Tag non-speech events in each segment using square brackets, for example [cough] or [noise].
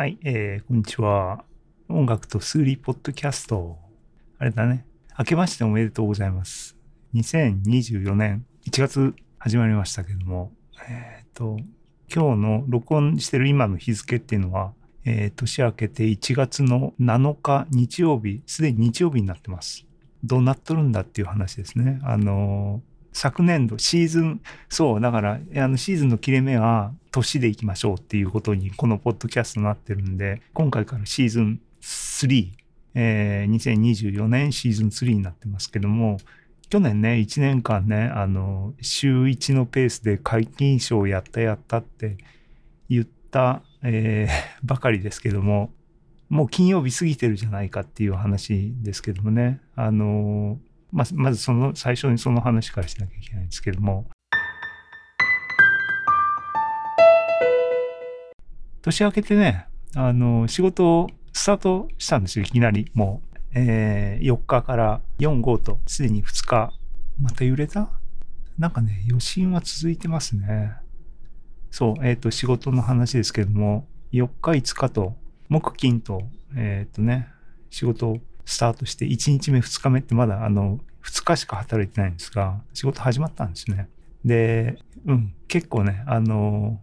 はい、えー、こんにちは。音楽と数理ポッドキャスト。あれだね。明けましておめでとうございます。2024年1月始まりましたけども、えっ、と、今日の録音してる今の日付っていうのは、えー年明けて1月の7日日曜日、すでに日曜日になってます。どうなっとるんだっていう話ですね。あの昨年度、シーズン、そう、だから、あの、シーズンの切れ目は、年でいきましょうっていうことに、このポッドキャストになってるんで、今回からシーズン3、えー2024年シーズン3になってますけども、去年ね、1年間ね、あの、週1のペースで解禁賞やったやったって言った、えーばかりですけども、もう金曜日過ぎてるじゃないかっていう話ですけどもね、あの、まず、まずその、最初にその話からしなきゃいけないんですけども、年明けてね、あの、仕事をスタートしたんですよ、いきなり。もう、えー4日から4、5と、すでに2日。また揺れた？なんかね、余震は続いてますね。そう、えっ、と、仕事の話ですけども、4日、5日と、木、金と、えっ、とね、仕事スタートして、1日目、2日目ってまだ、あの、2日しか働いてないんですが、仕事始まったんですね。で、うん、結構ね、あの、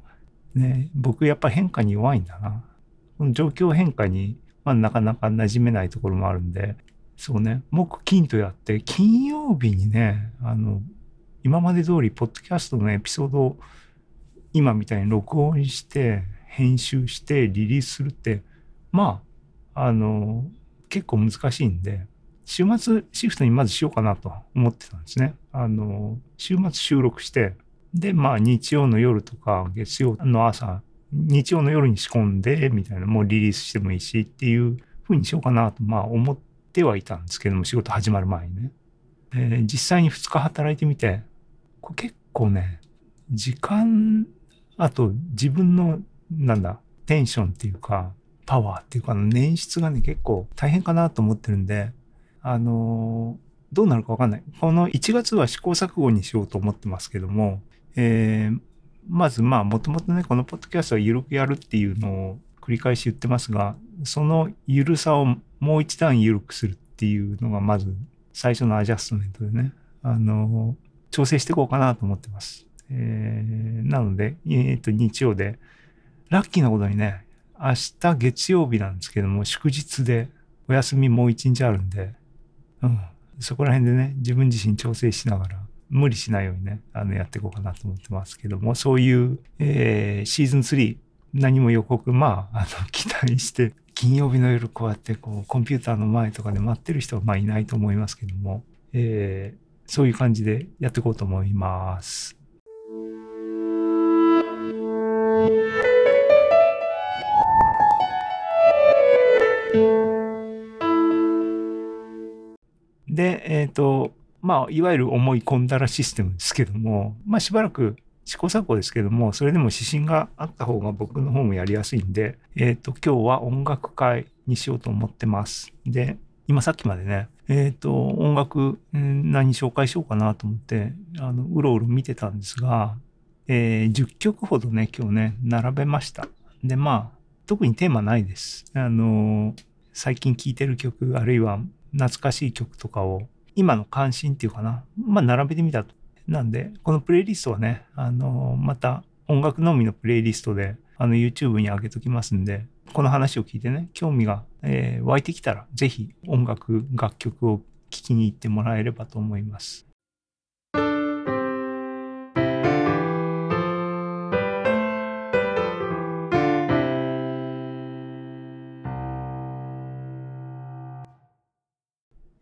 ね、僕やっぱ変化に弱いんだな。この状況変化に、まあ、なかなか馴染めないところもあるんで、そうね、木金とやって、金曜日にね、あの、今まで通り、ポッドキャストのエピソードを今みたいに録音して、編集して、リリースするって、まあ、あの、結構難しいんで、週末シフトにまずしようかなと思ってたんですね。あの、週末収録して、で、まあ日曜の夜とか月曜の朝、日曜の夜に仕込んで、みたいな、もうリリースしてもいいしっていう風にしようかなと、まあ思ってはいたんですけども、仕事始まる前にね。で実際に2日働いてみて、これ結構ね、時間、あと自分の、なんだ、テンションっていうか、パワーっていうか、捻出がね、結構大変かなと思ってるんで、あのーどうなるかわかんない。この1月は試行錯誤にしようと思ってますけども、えーまずまあ、もともとね、このポッドキャストは緩くやるっていうのを繰り返し言ってますが、その緩さをもう一段緩くするっていうのがまず最初のアジャストメントでね、あのー調整していこうかなと思ってます。えーなので、えっ、と、日曜で、ラッキーなことにね、明日月曜日なんですけども、祝日でお休みもう一日あるんで、うん、そこら辺でね、自分自身調整しながら、無理しないようにね、あの、やっていこうかなと思ってますけども、そういう、えーシーズン3、何も予告、まあ、あの、[laughs] 期待して、金曜日の夜こうやって、こう、コンピューターの前とかで待ってる人は、まあ、いないと思いますけども、えーそういう感じでやっていこうと思います。で、えっ、と、まあ、いわゆる思い込んだらシステムですけども、まあ、しばらく試行錯誤ですけども、それでも指針があった方が僕の方もやりやすいんで、えっ、と、今日は音楽会にしようと思ってます。で、今さっきまでね、えっ、と、音楽、何紹介しようかなと思って、あの、うろうろ見てたんですが、えー10曲ほどね、今日ね、並べました。で、まあ、特にテーマないです。あの、最近聴いてる曲、あるいは懐かしい曲とかを、今の関心っていうかな、まあ、並べてみたと。なんで、このプレイリストはね、あの、また音楽のみのプレイリストで、あの、YouTube に上げときますんで、この話を聞いてね、興味が、えー湧いてきたら、是非音楽、楽曲を聴きに行ってもらえればと思います。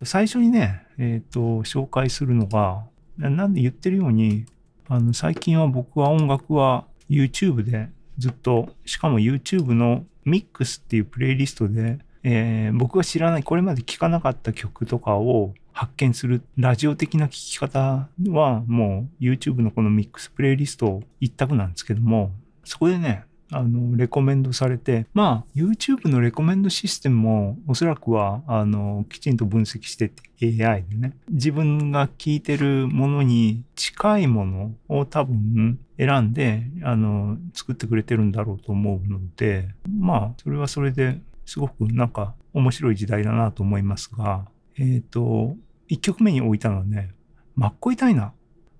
最初にね、えっ、と、紹介するのが、ななんで言ってるように、あの、最近は僕は音楽は YouTube でずっと、しかも YouTube のミックスっていうプレイリストで、えー僕が知らない、これまで聴かなかった曲とかを発見するラジオ的な聴き方はもう YouTube のこのミックスプレイリスト一択なんですけども、そこでね、あの、レコメンドされて、まあ、YouTube のレコメンドシステムもおそらくは、あの、きちんと分析してて AI でね、自分が聞いてるものに近いものを多分選んで、あの、作ってくれてるんだろうと思うので、まあ、それはそれですごくなんか面白い時代だなと思いますが、えっ、ー、と、1曲目に置いたのはね、マッコイタイナ。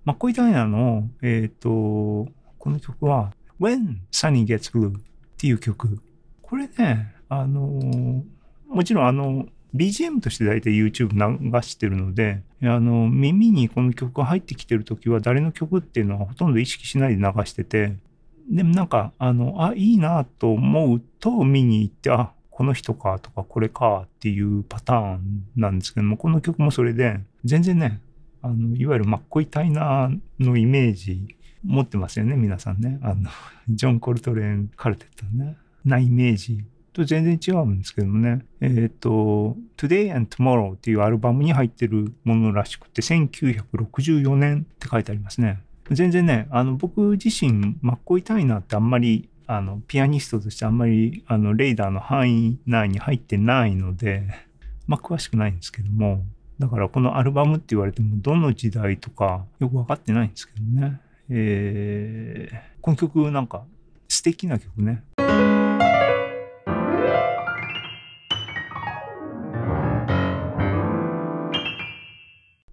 マッコイタイナの、えっ、ー、と、この曲は、When Sunny Gets Blue っていう曲。これね、あの、もちろんあの、BGM として大体 YouTube 流してるので、あの、耳にこの曲が入ってきてるときは誰の曲っていうのはほとんど意識しないで流してて、でもなんか、あの、あ、いいなと思うと見に行って、あ、この人かとかこれかっていうパターンなんですけども、この曲もそれで、全然ね、あの、いわゆるマッコイタイナーのイメージ持ってますよね、皆さんね。あの、[laughs] ジョン・コルトレーン・カルテットのね。なイメージと全然違うんですけどもね。えっ、ー、と、Today and Tomorrow っていうアルバムに入ってるものらしくて、1964年って書いてありますね。全然ね、あの、僕自身、マッコイタイナーってあんまり、あの、ピアニストとしてあんまり、あの、レーダーの範囲内に入ってないので、まあ、詳しくないんですけども、だからこのアルバムって言われても、どの時代とかよくわかってないんですけどね。えー、この曲なんか素敵な曲ね。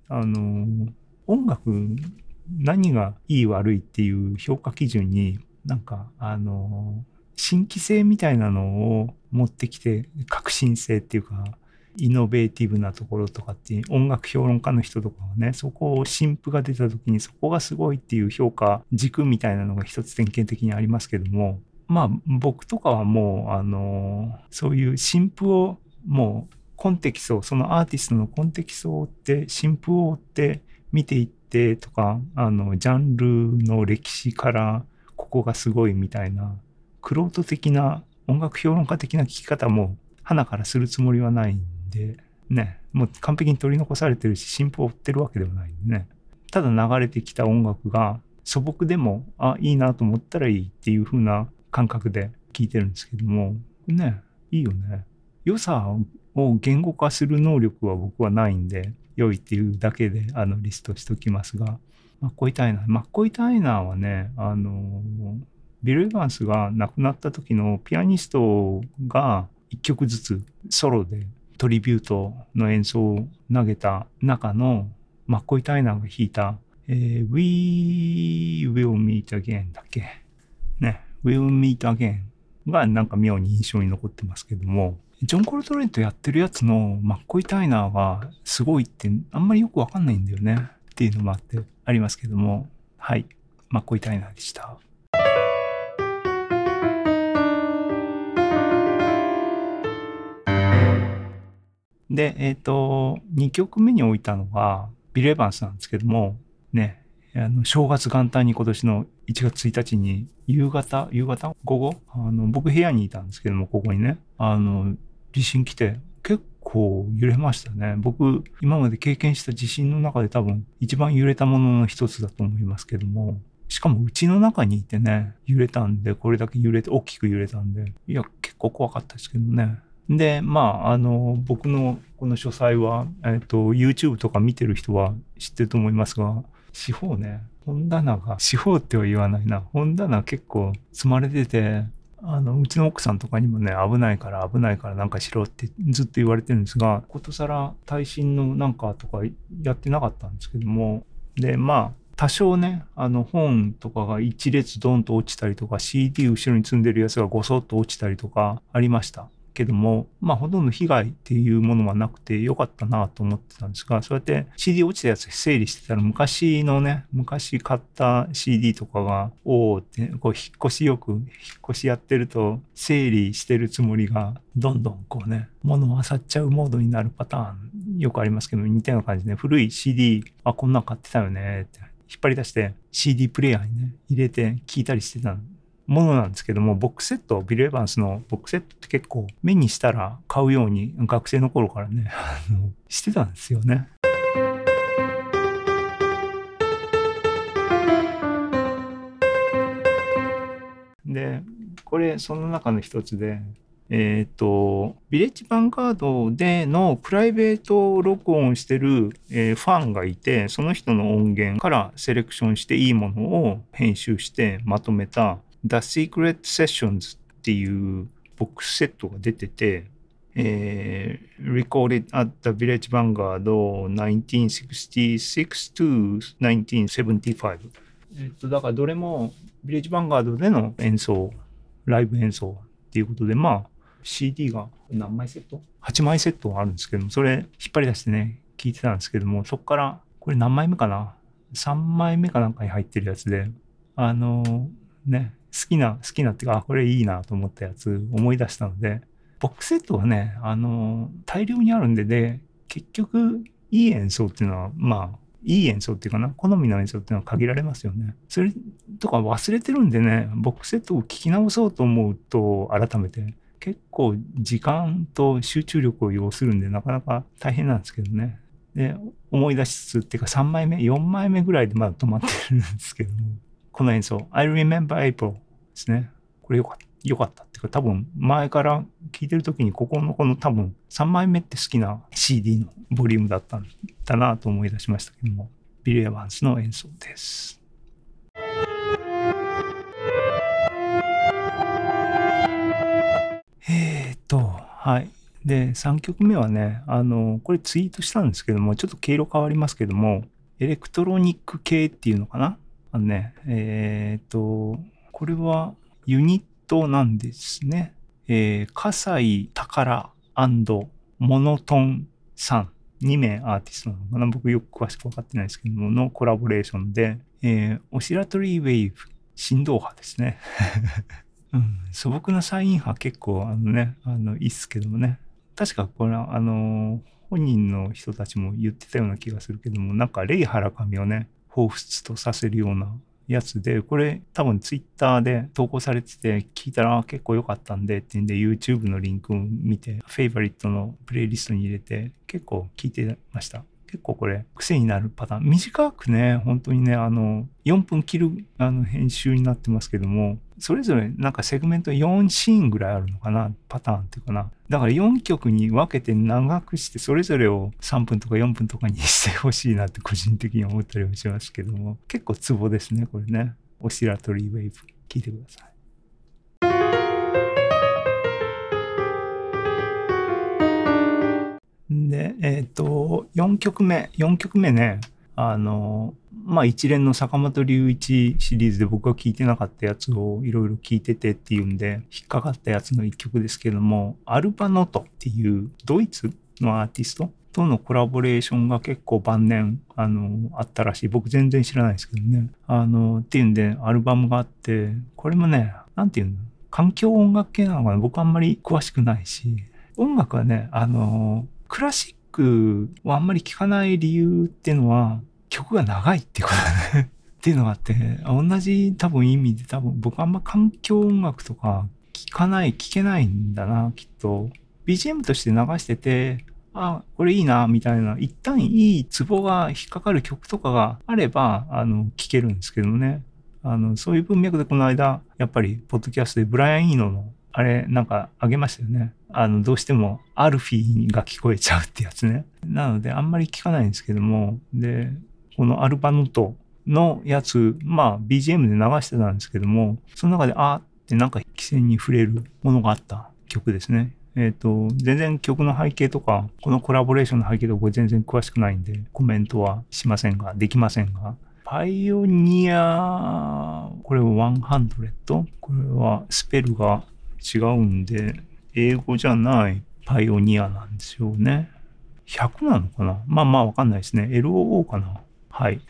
あの、音楽何がいい悪いっていう評価基準になんかあの、新規性みたいなのを持ってきて革新性っていうかイノベーティブなところとかって音楽評論家の人とかはね、そこを新譜が出た時にそこがすごいっていう評価軸みたいなのが一つ典型的にありますけども、まあ僕とかはもうあの、そういう新譜をもうコンテキスト、そのアーティストのコンテキストを追って、新譜を追って見ていってとか、あの、ジャンルの歴史からここがすごいみたいな、クロート的な音楽評論家的な聞き方も花からするつもりはないんで、ね、もう完璧に取り残されてるし、進歩を追ってるわけではないんでね。ただ流れてきた音楽が素朴でも、あ、いいなと思ったらいいっていう風な感覚で聴いてるんですけども、ね、いいよね。良さを言語化する能力は僕はないんで、良いっていうだけであのリストしときますが、マッコイ・タイナー。マッコイ・タイナーはね、あの、ビル・エヴァンスが亡くなった時のピアニストが一曲ずつソロでトリビュートの演奏を投げた中のマッコイ・タイナーが弾いた、えー、We Will Meet Again だっけ？ね、Will Meet Again がなんか妙に印象に残ってますけども、ジョン・コルトレンとやってるやつのマッコイ・タイナーがすごいってあんまりよくわかんないんだよねっていうのもあってありますけども、はい、マッコイ・タイナーでした。で、えっ、ー、と、2曲目に置いたのが、ビル・エヴァンスなんですけども、ね、あの正月元旦に今年の1月1日に夕方、夕方午後あの僕部屋にいたんですけども、ここにね、あの、地震来て結構揺れましたね。僕、今まで経験した地震の中で多分一番揺れたものの一つだと思いますけども、しかもうちの中にいてね、揺れたんで、これだけ揺れて、大きく揺れたんで、いや、結構怖かったですけどね。で、まあ、あの、僕のこの書斎は、えっ、と、YouTube とか見てる人は知ってると思いますが、四方ね、本棚が、四方っては言わないな、本棚結構積まれてて、あの、うちの奥さんとかにもね、危ないから危ないからなんかしろってずっと言われてるんですが、ことさら耐震のなんかとかやってなかったんですけども、で、まあ、多少ね、あの本とかが一列ドンと落ちたりとか、CD 後ろに積んでるやつがごそっと落ちたりとかありました。けども、まあほとんど被害っていうものはなくてよかったなと思ってたんですが、そうやって CD 落ちたやつ整理してたら昔のね、昔買った CD とかが、おおって、こう引っ越しよく、引っ越しやってると整理してるつもりが、どんどんこうね、物を漁っちゃうモードになるパターン、よくありますけど、似たような感じで、古い CD、あ、こんなん買ってたよねって、引っ張り出して CD プレイヤーにね、入れて聞いたりしてたものなんですけども、ボックスセット、ビル・エヴァンスのボックスセットって結構目にしたら買うように学生の頃からね、[laughs] あの、してたんですよね。で、これその中の一つで、えっ、と、ビレッジヴァンガードでのプライベート録音してる、えー、ファンがいて、その人の音源からセレクションしていいものを編集してまとめた The Secret Sessions っていうボックスセットが出てて、えー、recorded at the Village Vanguard 1966 to 1975。えっと、だからどれもビレッジヴァンガードでの演奏、ライブ演奏っていうことで、まあ、CD が何枚セット ?8 枚セットあるんですけども、それ引っ張り出してね、聞いてたんですけども、そこから、これ何枚目かな ?3 枚目かなんかに入ってるやつで、あのね、好きな、好きなっていうか、これいいなと思ったやつ思い出したので、ボックスセットはね、あの大量にあるんでで、結局、いい演奏っていうのは、まあ、いい演奏っていうかな、好みの演奏っていうのは限られますよね。それとか忘れてるんでね、ボックスセットを聞き直そうと思うと、改めて、結構時間と集中力を要するんで、なかなか大変なんですけどね。で、思い出しつつっていうか3枚目、4枚目ぐらいでまだ止まってるんですけども、この演奏、I Remember April ですね。これよかった。良かったっていうか多分前から聴いてる時にここのこの多分3枚目って好きな CD のボリュームだったんだなと思い出しましたけどもビリー・エヴァンスの演奏です。えー、っと、はい。で、3曲目はね、あの、これツイートしたんですけども、ちょっと経路変わりますけども、エレクトロニック系っていうのかな？あのね、えー、っと、これはユニットなんですね。えー、笠井宝モノトンさん。2名アーティストなのかな僕よく詳しく分かってないですけども、のコラボレーションで、えー、オシラトリーウェイブ、振動波ですね。[laughs] うん、素朴なサイン波結構あのね、あの、いいっすけどもね。確かこれは、あの、本人の人たちも言ってたような気がするけども、なんかレイ・ハラカミをね、彷彿とさせるようなやつで、これ多分ツイッターで投稿されてて、聞いたら結構良かったんでっていうんで、YouTube のリンクを見て、フェイバリットのプレイリストに入れて、結構聞いてました。結構これ癖になるパターン。短くね、本当にね、あの、4分切るあの編集になってますけども、それぞれなんかセグメント4シーンぐらいあるのかなパターンっていうかな。だから4曲に分けて長くして、それぞれを3分とか4分とかにしてほしいなって個人的に思ったりもしますけども、結構ツボですね、これね。オシラトリーウェイブ。聞いてください。で、えっ、ー、と、4曲目、4曲目ね、あの、まあ一連の坂本龍一シリーズで僕が聴いてなかったやつをいろいろ聴いててっていうんで、引っかかったやつの一曲ですけども、アルバノトっていうドイツのアーティストとのコラボレーションが結構晩年、あの、あったらしい。僕全然知らないですけどね。あの、っていうんで、アルバムがあって、これもね、なんていうの環境音楽系なのかな僕あんまり詳しくないし、音楽はね、あの、クラシックをあんまり聴かない理由っていうのは、曲が長いってことだねっていうのがあって、同じ多分意味で多分僕あんま環境音楽とか聴かない、聴けないんだな、きっと。BGM として流してて、あ、これいいな、みたいな、一旦いいツボが引っかかる曲とかがあれば、あの、聴けるんですけどね。あの、そういう文脈でこの間、やっぱり、ポッドキャストでブライアン・イーノのあれ、なんかあげましたよね。あの、どうしてもアルフィーが聞こえちゃうってやつね。なので、あんまり聞かないんですけども、で、このアルバノトのやつ、まあ、BGM で流してたんですけども、その中で、あーってなんか規制に触れるものがあった曲ですね。えっ、ー、と、全然曲の背景とか、このコラボレーションの背景とか全然詳しくないんで、コメントはしませんが、できませんが、パイオニア、これは100。これはスペルが違うんで、英語じゃないパイオニアなんですよね。100なのかな？まあまあわかんないですね。LOO かな？はい。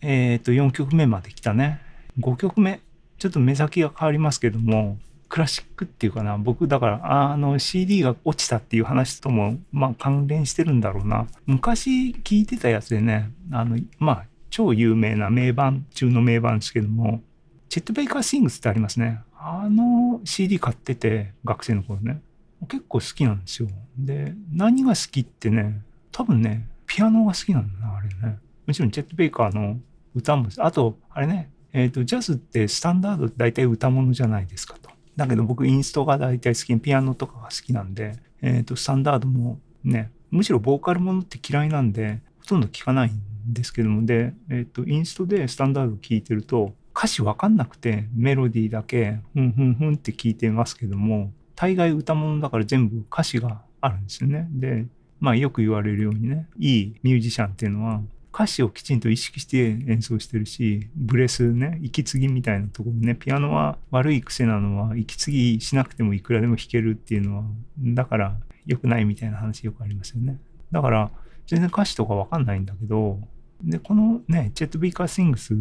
えっ、ー、と、4曲目まで来たね。5曲目。ちょっと目先が変わりますけども、クラシックっていうかな、僕だから、あの CD が落ちたっていう話とも、まあ関連してるんだろうな。昔聞いてたやつでね、あの、まあ、超有名な名盤中の名盤ですけども、チェット・ベイカー・シングスってありますね。あの CD 買ってて、学生の頃ね。結構好きなんですよ。で、何が好きってね、多分ね、ピアノが好きなんだな、あれね。もちろん、チェット・ベイカーの歌も、あと、あれね、えっ、ー、と、ジャズってスタンダード大体歌物じゃないですかと。だけど僕、インストが大体好き、ピアノとかが好きなんで、えっ、ー、と、スタンダードもね、むしろボーカルものって嫌いなんで、ほとんど聞かないんですけども、で、えっ、ー、と、インストでスタンダード聴いてると、歌詞わかんなくて、メロディーだけ、ふんふんふんって聞いてますけども、大概歌物だから全部歌詞があるんですよね。で、まあよく言われるようにね、いいミュージシャンっていうのは、歌詞をきちんと意識して演奏してるし、ブレスね、息継ぎみたいなところね、ピアノは悪い癖なのは、息継ぎしなくてもいくらでも弾けるっていうのは、だから良くないみたいな話よくありますよね。だから、全然歌詞とかわかんないんだけど、で、このね、チェット・ビーカー・シングス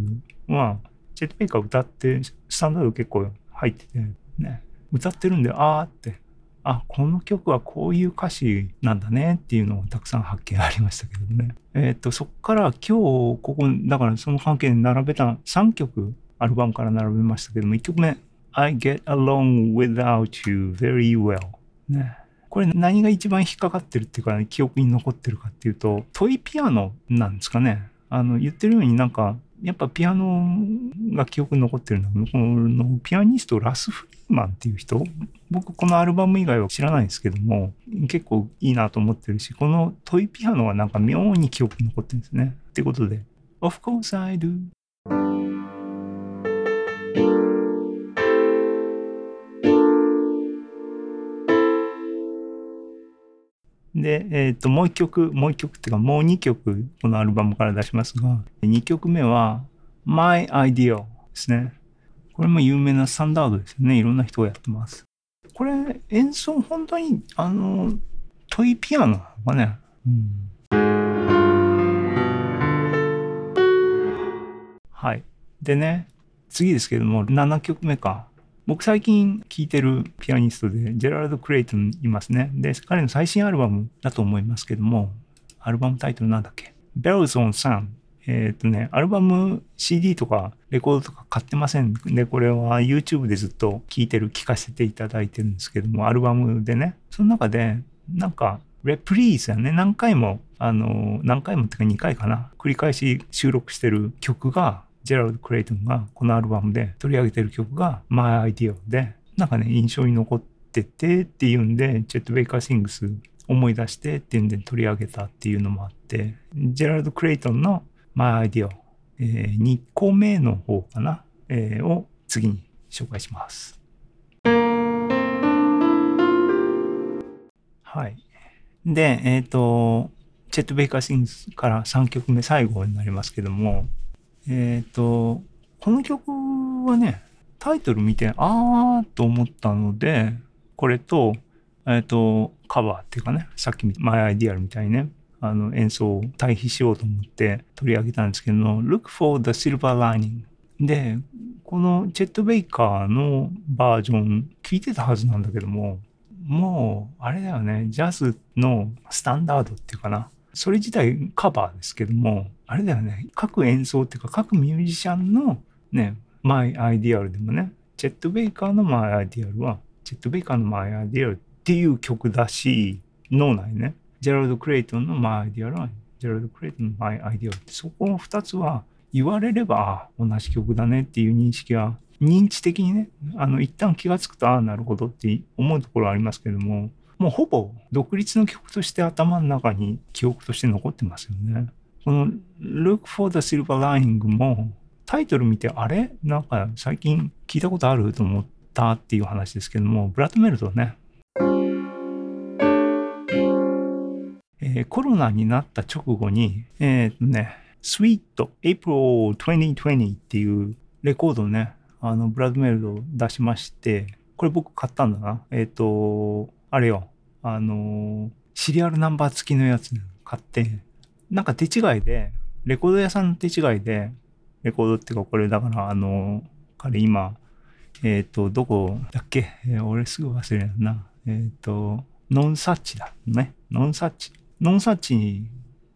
は、チェット・ビーカー歌って、スタンダード結構入ってて、ね、歌ってるんで、あーって、あ、この曲はこういう歌詞なんだねっていうのをたくさん発見ありましたけどね。え、ー、と、そっから今日ここ、だからその関係で並べた3曲、アルバムから並べましたけども、1曲目、I get along without you very well。ね。これ何が一番引っかかってるっていうか、ね、記憶に残ってるかっていうと、トイピアノなんですかね。あの、言ってるようになんか、やっぱピアノが記憶に残ってるのは、このピアニストラス・フリーマンっていう人、僕このアルバム以外は知らないんですけども、結構いいなと思ってるし、このトイピアノはなんか妙に記憶に残ってるんですね。ってことで、Of course I do. で、え、ー、と、もう一曲、もう一曲っていうか、もう二曲、このアルバムから出しますが、二曲目は、My Ideal ですね。これも有名なスタンダードですよね。いろんな人がやってます。これ、演奏、本当に、あの、トイピアノがね、うん、はい。でね、次ですけども、7曲目か。僕最近聴いてるピアニストで、ジェラルド・クレイトンいますね。で、彼の最新アルバムだと思いますけども、アルバムタイトルなんだっけ ?Bells on Sun。えっ、ー、とね、アルバム CD とかレコードとか買ってませんで、これは YouTube でずっと聴いてる、聴かせていただいてるんですけども、アルバムでね、その中で、なんか、レプリーズやね、何回も、あの、何回もってか2回かな、繰り返し収録してる曲が、ジェラルド・クレイトンがこのアルバムで取り上げてる曲が My Idea で、なんかね、印象に残っててっていうんで、チェット・ベイカー・シングス思い出してっていうんで取り上げたっていうのもあって、ジェラルド・クレイトンの My Idea、えー、2個目の方かな、えー、を次に紹介します。はい。で、えっ、ー、と、チェット・ベイカー・シングスから3曲目最後になりますけども、えっ、ー、と、この曲はね、タイトル見て、あーと思ったので、これと、えっ、ー、と、カバーっていうかね、さっきマイアイディアルみたいにね、あの演奏を対比しようと思って取り上げたんですけど、Look for the Silver Lining で、このチェット・ベイカーのバージョン聞いてたはずなんだけども、もう、あれだよね、ジャズのスタンダードっていうかな。それ自体カバーですけども、あれだよね、各演奏っていうか、各ミュージシャンのね、マイアイディアルでもね、チェット・ベイカーのマイアイディアルは、チェット・ベイカーのマイアイディアルっていう曲だし、脳内ね、ジェラルド・クレイトンのマイアイディアルは、ジェラルド・クレイトンのマイアイディアルって、そこの2つは言われれば、同じ曲だねっていう認識は、認知的にね、あの、一旦気がつくと、ああ、なるほどって思うところはありますけども、もうほぼ独立の曲として頭の中に記憶として残ってますよね。この Look for the Silver Lining もタイトル見てあれ？なんか最近聞いたことあると思ったっていう話ですけども、ブラッドメルトね。えー、コロナになった直後に、えー、っとね、Sweet April 2020っていうレコードをね、あの、ブラッドメルト出しまして、これ僕買ったんだな。えー、っと、あれよ、あの、シリアルナンバー付きのやつ買って、なんか手違いで、レコード屋さんの手違いで、レコードっていうかこれだから、あの、彼今、えっ、ー、と、どこだっけ、えー、俺すぐ忘れるな。えっ、ー、と、ノンサッチだ。ね。ノンサッチ。ノンサッチ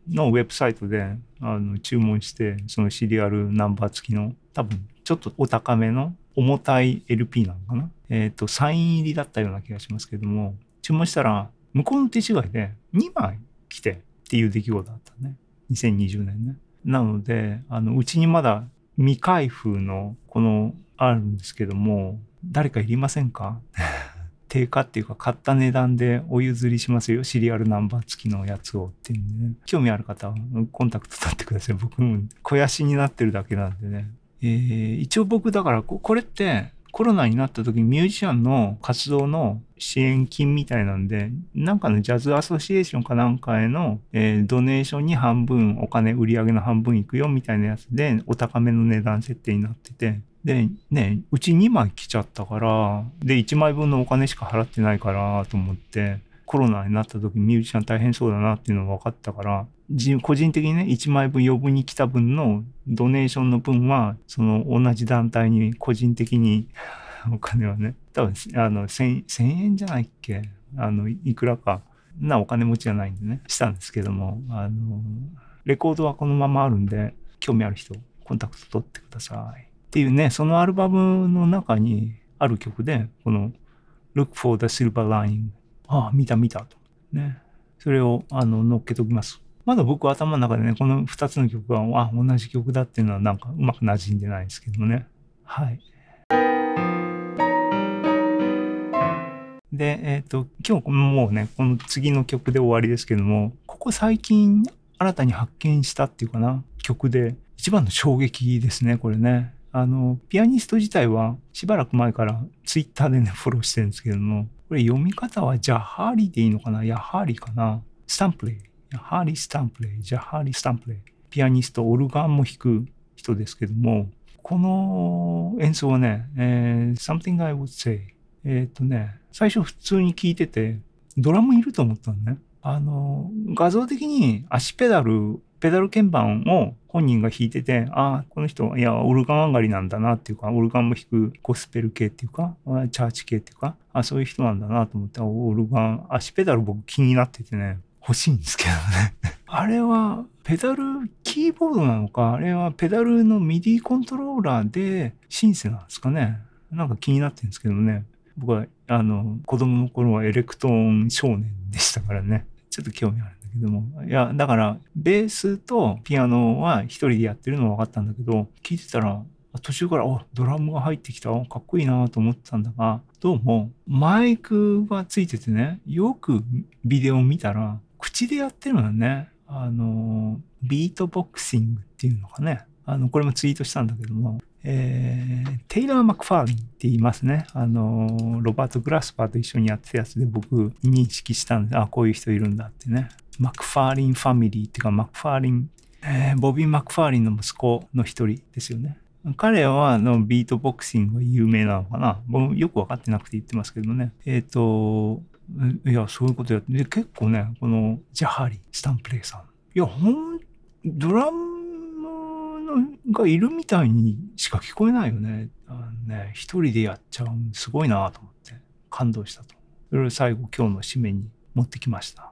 のウェブサイトであの注文して、そのシリアルナンバー付きの、多分ちょっとお高めの重たい LP なのかな？えっ、と、サイン入りだったような気がしますけども、注文したら、向こうの手違いで2枚来て、っていう出来事だったね。2020年ね。なので、あの、うちにまだ未開封のこのあるんですけども、誰かいりませんか？[laughs] 定価っていうか買った値段でお譲りしますよ。シリアルナンバー付きのやつをっていうんでね。興味ある方はコンタクト取ってください。僕も肥やしになってるだけなんでね。えー、一応僕だからこれってコロナになった時にミュージシャンの活動の支援金みたいなんで、なんかのジャズアソシエーションかなんかへの、えー、ドネーションに半分お金、売り上げの半分いくよみたいなやつで、お高めの値段設定になってて、で、ね、うち2枚来ちゃったから、で、1枚分のお金しか払ってないからと思って、コロナになった時ミュージシャン大変そうだなっていうのが分かったから、個人的にね、1枚分余分に来た分のドネーションの分は、その同じ団体に個人的に [laughs] お金はね、多分、あの、1000, 円じゃないっけ？あの、いくらか、なお金持ちじゃないんでね、したんですけども、あの、レコードはこのままあるんで、興味ある人、コンタクト取ってください。っていうね、そのアルバムの中にある曲で、この Look for the Silver Line ああ、見た見たと。ね。それを、あの、乗っけときます。まだ僕頭の中でね、この2つの曲が、あ、同じ曲だっていうのはなんかうまく馴染んでないんですけどもね。はい。で、えっ、ー、と、今日もうね、この次の曲で終わりですけども、ここ最近新たに発見したっていうかな、曲で、一番の衝撃ですね、これね。あの、ピアニスト自体はしばらく前からツイッターでね、[laughs] フォローしてるんですけども、これ読み方はジャハーリでいいのかな？ヤハーリかな？スタンプレイ。ヤハーリスタンプレイ。ジャハーリスタンプレイ。ピアニスト、オルガンも弾く人ですけども、この演奏はね、えー、something I would say。えっ、ー、とね、最初普通に聞いてて、ドラムいると思ったのね。あの、画像的に足ペダル、ペダル鍵盤を本人が弾いてて、ああ、この人、いや、オルガン上がりなんだなっていうか、オルガンも弾くゴスペル系っていうか、チャーチ系っていうか、あそういう人なんだなと思って、オルガン、足ペダル僕気になっててね、欲しいんですけどね。[laughs] あれは、ペダル、キーボードなのか、あれはペダルのミディコントローラーでシンセなんですかね。なんか気になってるんですけどね。僕は、あの、子供の頃はエレクトーン少年でしたからね。ちょっと興味ある。けども。いや、だから、ベースとピアノは一人でやってるのは分かったんだけど、聞いてたら、途中から、お、ドラムが入ってきた、かっこいいなと思ってたんだが、どうも、マイクがついててね、よくビデオ見たら、口でやってるのね。あの、ビートボクシングっていうのかね。あの、これもツイートしたんだけども、えー、テイラー・マクファーリンって言いますね。あの、ロバート・グラスパーと一緒にやってたやつで僕認識したんで、あ、こういう人いるんだってね。マクファーリンファミリーっていうか、マクファーリン、えー、ボビー・マクファーリンの息子の一人ですよね。彼はのビートボクシングが有名なのかな僕よくわかってなくて言ってますけどね。えっ、ー、と、いや、そういうことやって、結構ね、このジャハリ、スタンプレイさん。いや、ほん、ドラムがいるみたいにしか聞こえないよね。あのね、一人でやっちゃうすごいなと思って感動したと。それを最後今日の締めに持ってきました。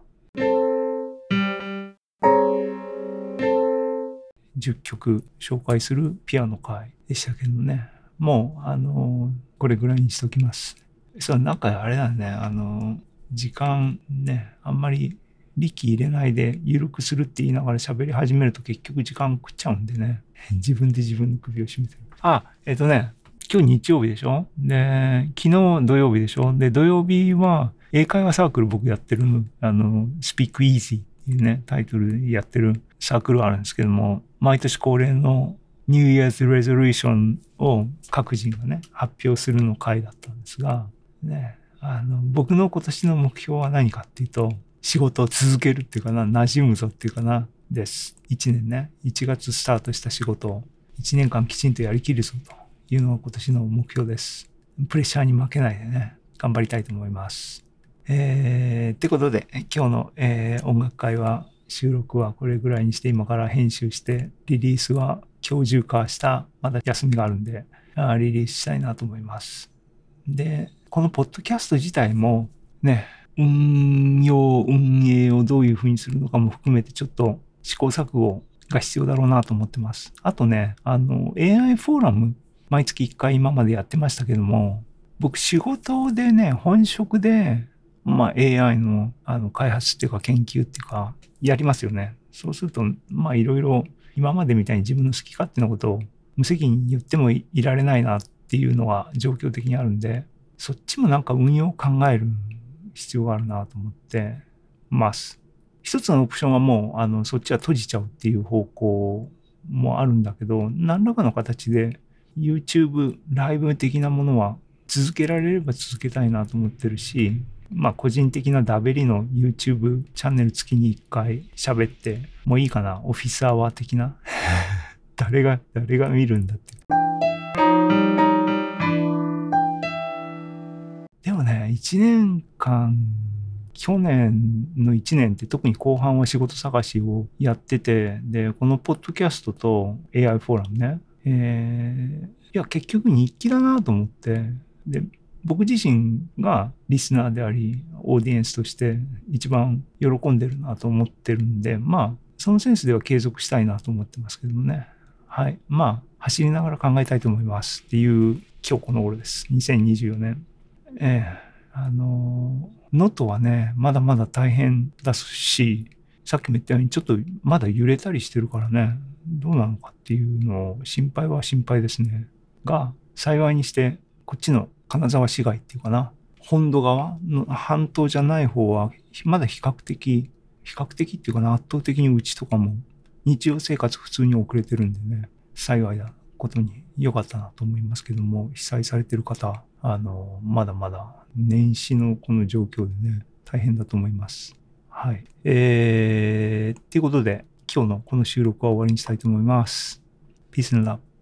10曲紹介するピアノ会でしたけどね。もう、あの、これぐらいにしときます。そう、なんかあれだね、あの、時間ね、あんまり力入れないで緩くするって言いながら喋り始めると結局時間食っちゃうんでね。自分で自分の首を絞めてる。あ、えっ、ー、とね、今日日曜日でしょ？で、昨日土曜日でしょ？で、土曜日は英会話サークル僕やってる、あの、Speak Easy っていうね、タイトルでやってるサークルあるんですけども、毎年恒例の New Year's Resolution を各人がね、発表するの回だったんですが、ね、あの、僕の今年の目標は何かっていうと、仕事を続けるっていうかな、馴染むぞっていうかな、です。1年ね、1月スタートした仕事を1年間きちんとやりきるぞというのが今年の目標です。プレッシャーに負けないでね、頑張りたいと思います。えー、ってことで、今日の、えー、音楽会は収録はこれぐらいにして今から編集してリリースは今日中化したまだ休みがあるんでリリースしたいなと思います。で、このポッドキャスト自体もね、運用、運営をどういうふうにするのかも含めてちょっと試行錯誤が必要だろうなと思ってます。あとね、あの、AI フォーラム、毎月1回今までやってましたけども、僕仕事でね、本職でまあ、AI のあの開発っていうか研究っていうか、やりますよね。そうすると、まあいろいろ今までみたいに自分の好き勝手なことを無責任に言ってもいられないなっていうのが状況的にあるんで、そっちもなんか運用を考える必要があるなと思ってます。一つのオプションはもう、あの、そっちは閉じちゃうっていう方向もあるんだけど、何らかの形で YouTube ライブ的なものは続けられれば続けたいなと思ってるし、まあ個人的なダベリの YouTube チャンネル月に1回喋ってもういいかなオフィスアワー的な？[laughs] 誰が、誰が見るんだって。でもね、1年間、去年の1年って特に後半は仕事探しをやってて、で、このポッドキャストと AI フォーラムね、えー、いや、結局日記だなと思って、で、僕自身がリスナーであり、オーディエンスとして一番喜んでるなと思ってるんで、まあ、そのセンスでは継続したいなと思ってますけどもね。はい。まあ、走りながら考えたいと思いますっていう今日この頃です。2024年。ええあの、能登はね、まだまだ大変だし、さっきも言ったようにちょっとまだ揺れたりしてるからね、どうなのかっていうのを心配は心配ですね。が、幸いにしてこっちの金沢市街っていうかな、本土側の半島じゃない方は、まだ比較的、比較的っていうかな、圧倒的にうちとかも日常生活普通に遅れてるんでね、幸いなことに良かったなと思いますけども、被災されてる方、あの、まだまだ年始のこの状況でね、大変だと思います。はい。えー、っていうことで、今日のこの収録は終わりにしたいと思います。Peace and love.